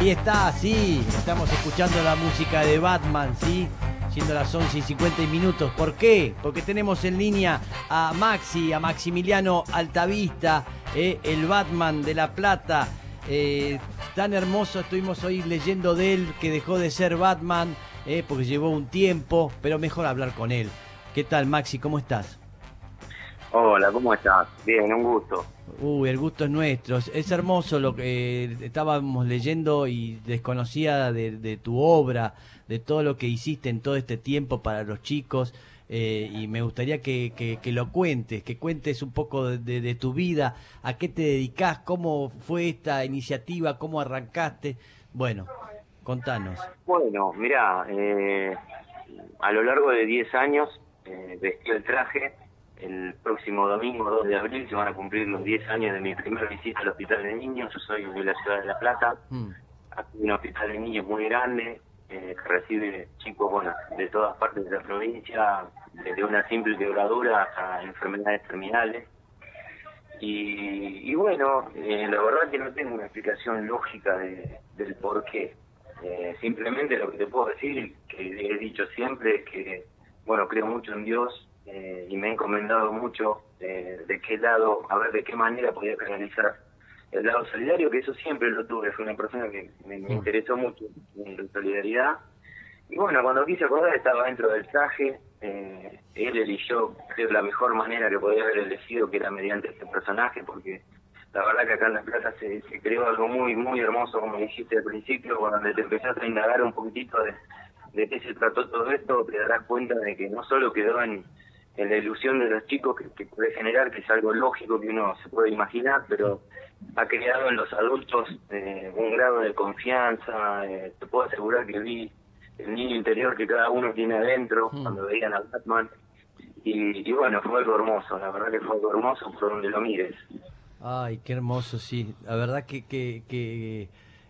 Ahí está, sí, estamos escuchando la música de Batman, sí, siendo las 11 y 50 minutos. ¿Por qué? Porque tenemos en línea a Maxi, a Maximiliano Altavista, eh, el Batman de La Plata. Eh, tan hermoso, estuvimos hoy leyendo de él que dejó de ser Batman, eh, porque llevó un tiempo, pero mejor hablar con él. ¿Qué tal, Maxi? ¿Cómo estás? Hola, ¿cómo estás? Bien, un gusto. Uy, el gusto es nuestro. Es hermoso lo que eh, estábamos leyendo y desconocía de, tu obra, de todo lo que hiciste en todo este tiempo para los chicos. Eh, y me gustaría que, lo cuentes, que cuentes un poco de, tu vida, a qué te dedicas, cómo fue esta iniciativa, cómo arrancaste. Bueno, contanos. Bueno, mira, eh, a lo largo de 10 años eh, vestí el traje el próximo domingo 2 de abril se van a cumplir los 10 años de mi primera visita al hospital de niños. Yo soy de la ciudad de La Plata. Mm. Aquí un hospital de niños muy grande eh, que recibe chicos bueno, de todas partes de la provincia, desde una simple quebradura hasta enfermedades terminales. Y, bueno, eh, la verdad que no tengo una explicación lógica de, del por qué. Eh, simplemente lo que te puedo decir, que he dicho siempre, es que, bueno, creo mucho en Dios, eh, y me he encomendado mucho eh, de qué lado, a ver de qué manera podía canalizar el lado solidario, que eso siempre lo tuve, fue una persona que me, interesó mucho en la solidaridad. Y bueno, cuando quise acordar estaba dentro del traje, eh, él eligió, creo, la mejor manera que podía haber elegido, que era mediante este personaje, porque la verdad que acá en La Plata se, creó algo muy, muy hermoso, como dijiste al principio, cuando te empezaste a indagar un poquitito de, de qué se trató todo esto, te darás cuenta de que no solo quedó en en la ilusión de los chicos que, puede generar, que es algo lógico que uno se puede imaginar, pero ha creado en los adultos eh, un grado de confianza. Eh, te puedo asegurar que vi el niño interior que cada uno tiene adentro mm. cuando veían a Batman. Y, bueno, fue algo hermoso, la verdad que fue algo hermoso por donde lo mires. Ay, qué hermoso, sí. La verdad que, que, que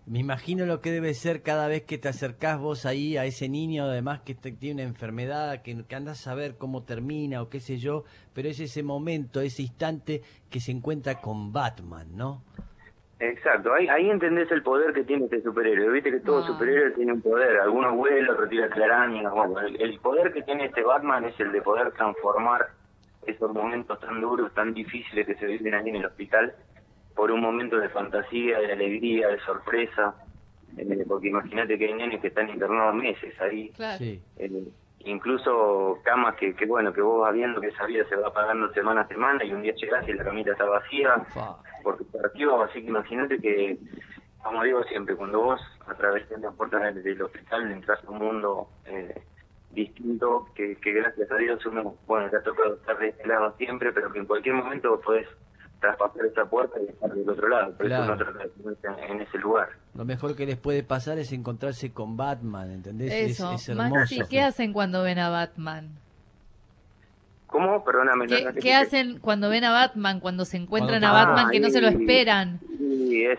me imagino lo que debe ser cada vez que te acercás vos ahí a ese niño, además que tiene una enfermedad, que, que andás a ver cómo termina o qué sé yo, pero es ese momento, ese instante que se encuentra con Batman, ¿no? Exacto, ahí, ahí entendés el poder que tiene este superhéroe. Viste que todo ah. superhéroe tiene un poder, algunos vuelan, otros tiran telarañas. Bueno, el, el poder que tiene este Batman es el de poder transformar esos momentos tan duros, tan difíciles que se viven ahí en el hospital por un momento de fantasía, de alegría, de sorpresa, eh, porque imagínate que hay nenes que están internados meses ahí, eh, incluso camas que, que, bueno, que vos vas viendo que esa vida se va pagando semana a semana y un día llegás y la camita está vacía, porque partió, así que imagínate que, como digo siempre, cuando vos a través de las puertas del hospital entras a un mundo eh, distinto, que, que gracias a Dios uno, bueno, te ha tocado estar de este lado siempre, pero que en cualquier momento podés traspasar esa puerta y estar del otro lado. Por eso no en ese lugar. Lo mejor que les puede pasar es encontrarse con Batman, ¿entendés? Eso. Es, Maxi, ¿qué hacen cuando ven a Batman? ¿Cómo? Perdóname. ¿Qué, hacen cuando ven a Batman, cuando se encuentran a Batman que no se lo esperan? Sí, es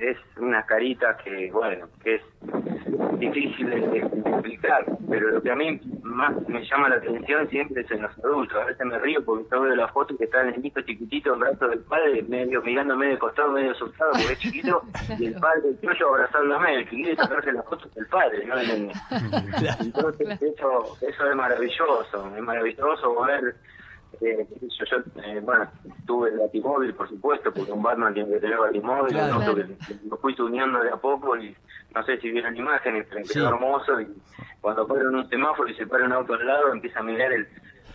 es una carita que, bueno, que es difícil de, explicar, pero lo que a mí más me llama la atención siempre es en los adultos. A veces me río porque yo veo la foto que está en el niño chiquitito en brazo del padre, medio mirando medio de costado, medio asustado porque es chiquito, y el padre, el tuyo abrazándome, el que quiere sacarse la foto es el padre, no. Entonces, eso, eso es maravilloso, es maravilloso ver eh, yo, yo eh, bueno, tuve el batimóvil, por supuesto, porque un Batman tiene que tener batimóvil, claro, lo fui tuneando de a poco y no sé si vieron imágenes, pero sí. hermoso y cuando paran un semáforo y se para un auto al lado, empieza a mirar el,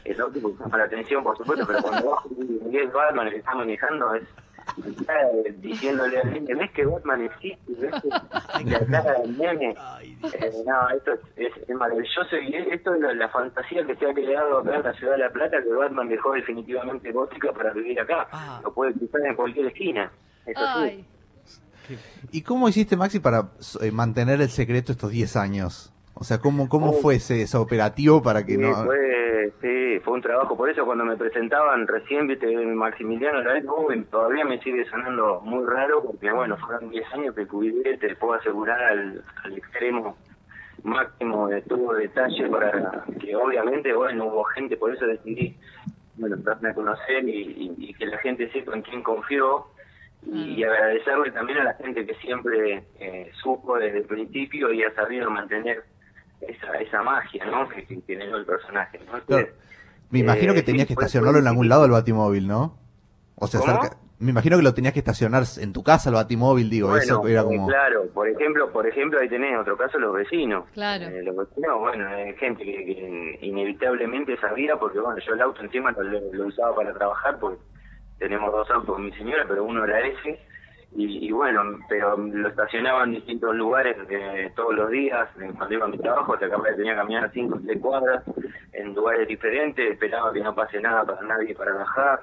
el auto llama la atención, por supuesto, pero cuando bajo y Batman el que está manejando es diciéndole al niño, ¿ves que Batman existe? ¿Ves que la cara del nene? Eh, no, esto es, es, maravilloso y esto es la, fantasía que se ha creado acá en la ciudad de La Plata, que Batman dejó definitivamente gótica para vivir acá. Ah. Lo puede cruzar en cualquier esquina. ¿Y cómo hiciste, Maxi, para eh, mantener el secreto estos 10 años? O sea, ¿cómo, cómo oh. fue ese, operativo para que no...? Sí, fue un trabajo. Por eso cuando me presentaban recién, viste, Maximiliano la vez todavía me sigue sonando muy raro, porque bueno, fueron 10 años que cuidé, te puedo asegurar al, al extremo máximo de todo detalle para que obviamente, bueno, hubo gente, por eso decidí, bueno, darme a conocer y, y, que la gente sepa en quién confió y, agradecerle también a la gente que siempre eh, supo desde el principio y ha sabido mantener esa, esa magia ¿no? que, tiene el personaje. Me imagino que eh, tenías que estacionarlo en algún lado el batimóvil, ¿no? O sea, me imagino que lo tenías que estacionar en tu casa el batimóvil, digo, eso era como... Claro, por ejemplo, por ejemplo ahí tenés otro caso los vecinos. Claro. Eh, los vecinos, bueno, hay gente que, inevitablemente sabía, porque bueno, yo el auto encima lo, usaba para trabajar, porque tenemos dos autos con mi señora, pero uno era ese, y, bueno, pero lo estacionaba en distintos lugares eh, todos los días, cuando iba a mi trabajo, te acababa tenía que caminar 5 o 6 cuadras, en lugares diferentes, esperaba que no pase nada para nadie para bajar.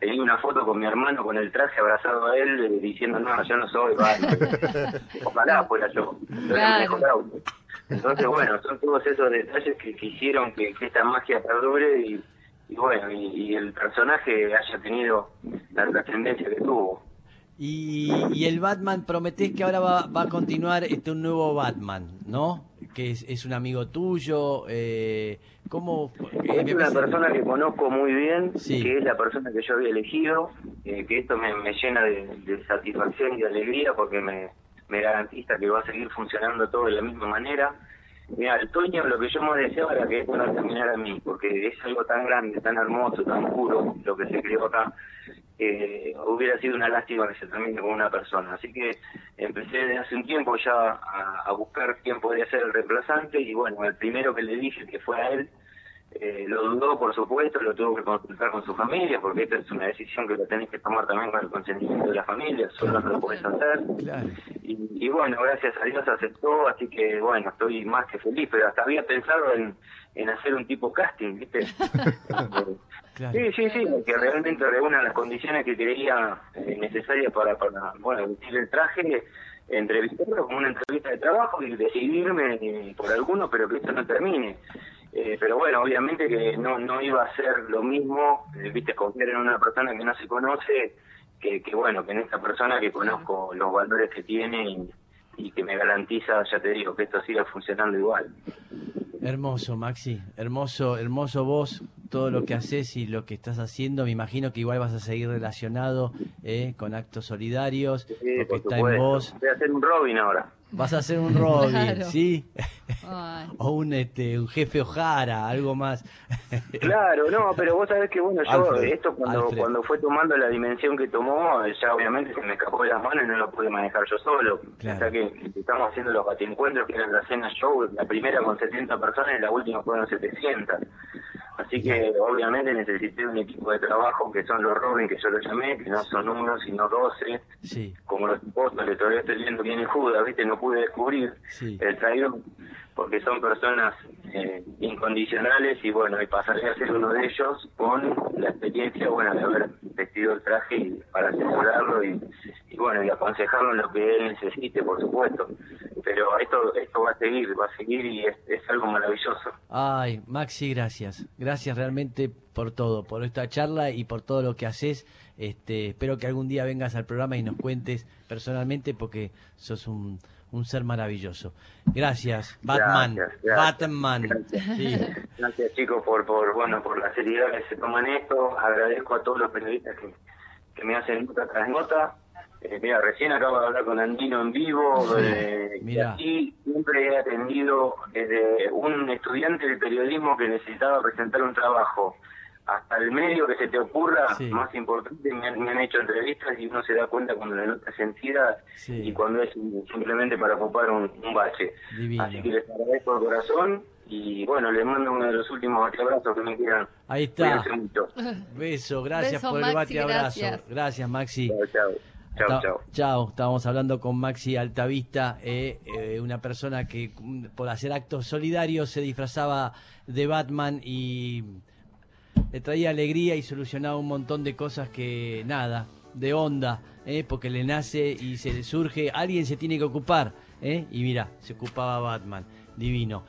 Tenía una foto con mi hermano con el traje abrazado a él eh, diciendo no yo no soy ojalá fuera yo entonces bueno son todos esos detalles que, quisieron que, esta magia perdure y, bueno y, el personaje haya tenido la trascendencia que tuvo y, y el Batman prometés que ahora va, va a continuar este un nuevo Batman no que es, un amigo tuyo? Eh, ¿Cómo? Eh, es una persona que conozco muy bien, que es la persona que yo había elegido, eh, que esto me, llena de, satisfacción y de alegría porque me, me garantiza que va a seguir funcionando todo de la misma manera. Mira, el Toño lo que yo más deseaba era que esto no terminara a mí, porque es algo tan grande, tan hermoso, tan puro lo que se creó acá, eh, hubiera sido una lástima que se termine con una persona. Así que empecé desde hace un tiempo ya a, buscar quién podría ser el reemplazante y bueno, el primero que le dije que fue a él, eh, lo dudó, por supuesto, lo tuvo que consultar con su familia, porque esta es una decisión que lo tenés que tomar también con el consentimiento de la familia, solo no lo puedes hacer. Y, bueno, gracias a Dios aceptó, así que bueno, estoy más que feliz, pero hasta había pensado en, en hacer un tipo casting, ¿viste? Sí, sí, sí, que realmente reúna las condiciones que creía eh, necesarias para, para, bueno, vestir el traje, entrevistarlo como una entrevista de trabajo y decidirme eh, por alguno, pero que esto no termine. Eh, pero bueno, obviamente que no, no iba a ser lo mismo, viste, confiar en una persona que no se conoce, que, que bueno, que en esta persona que conozco los valores que tiene y, y que me garantiza, ya te digo, que esto siga funcionando igual. Hermoso, Maxi, hermoso, hermoso vos, todo lo que haces y lo que estás haciendo. Me imagino que igual vas a seguir relacionado eh, con actos solidarios, porque está en vos. Voy a hacer un Robin ahora. Vas a hacer un Robin, ¿sí? o un este un jefe Ojara, algo más. claro, no, pero vos sabés que bueno, yo esto cuando cuando fue tomando la dimensión que tomó, ya obviamente se me escapó de las manos y no lo pude manejar yo solo. Hasta que estamos haciendo los batiencuentros, que eran la cena show, la primera con 70 personas y la última fueron 700. Así que obviamente necesité un equipo de trabajo que son los Robin, que yo lo llamé, que no son uno, sino doce, sí. como los apóstoles, todavía estoy viendo es Judas, ¿viste? No pude descubrir el traidor, porque son personas eh, incondicionales y bueno, y pasaré a ser uno de ellos con la experiencia, bueno, de haber vestido el traje y para asesorarlo y, y bueno, y aconsejarlo en lo que él necesite, por supuesto. Pero esto esto va a seguir, va a seguir y es, es algo maravilloso. Ay, Maxi, gracias. Gracias realmente por todo, por esta charla y por todo lo que haces. Este, espero que algún día vengas al programa y nos cuentes personalmente porque sos un un ser maravilloso. Gracias, Batman. Batman. Gracias, chicos, por, por, bueno, por la seriedad que se toman esto. Agradezco a todos los periodistas que, que me hacen nota tras nota. Eh, mira, recién acabo de hablar con Andino en vivo. Eh, y siempre he atendido desde un estudiante de periodismo que necesitaba presentar un trabajo hasta el medio que se te ocurra, más importante, me han, hecho entrevistas y uno se da cuenta cuando la nota es sentida y cuando es simplemente para ocupar un, bache. Así que les agradezco de corazón y bueno, les mando uno de los últimos abrazos que me quieran. Ahí está. Beso, gracias por el bate abrazo. Gracias. Maxi. Chao, chao. Chao, chao. Estábamos hablando con Maxi Altavista, eh, eh, una persona que mm, por hacer actos solidarios se disfrazaba de Batman y le traía alegría y solucionaba un montón de cosas que nada, de onda, ¿eh? porque le nace y se le surge, alguien se tiene que ocupar, y mira, se ocupaba Batman, divino.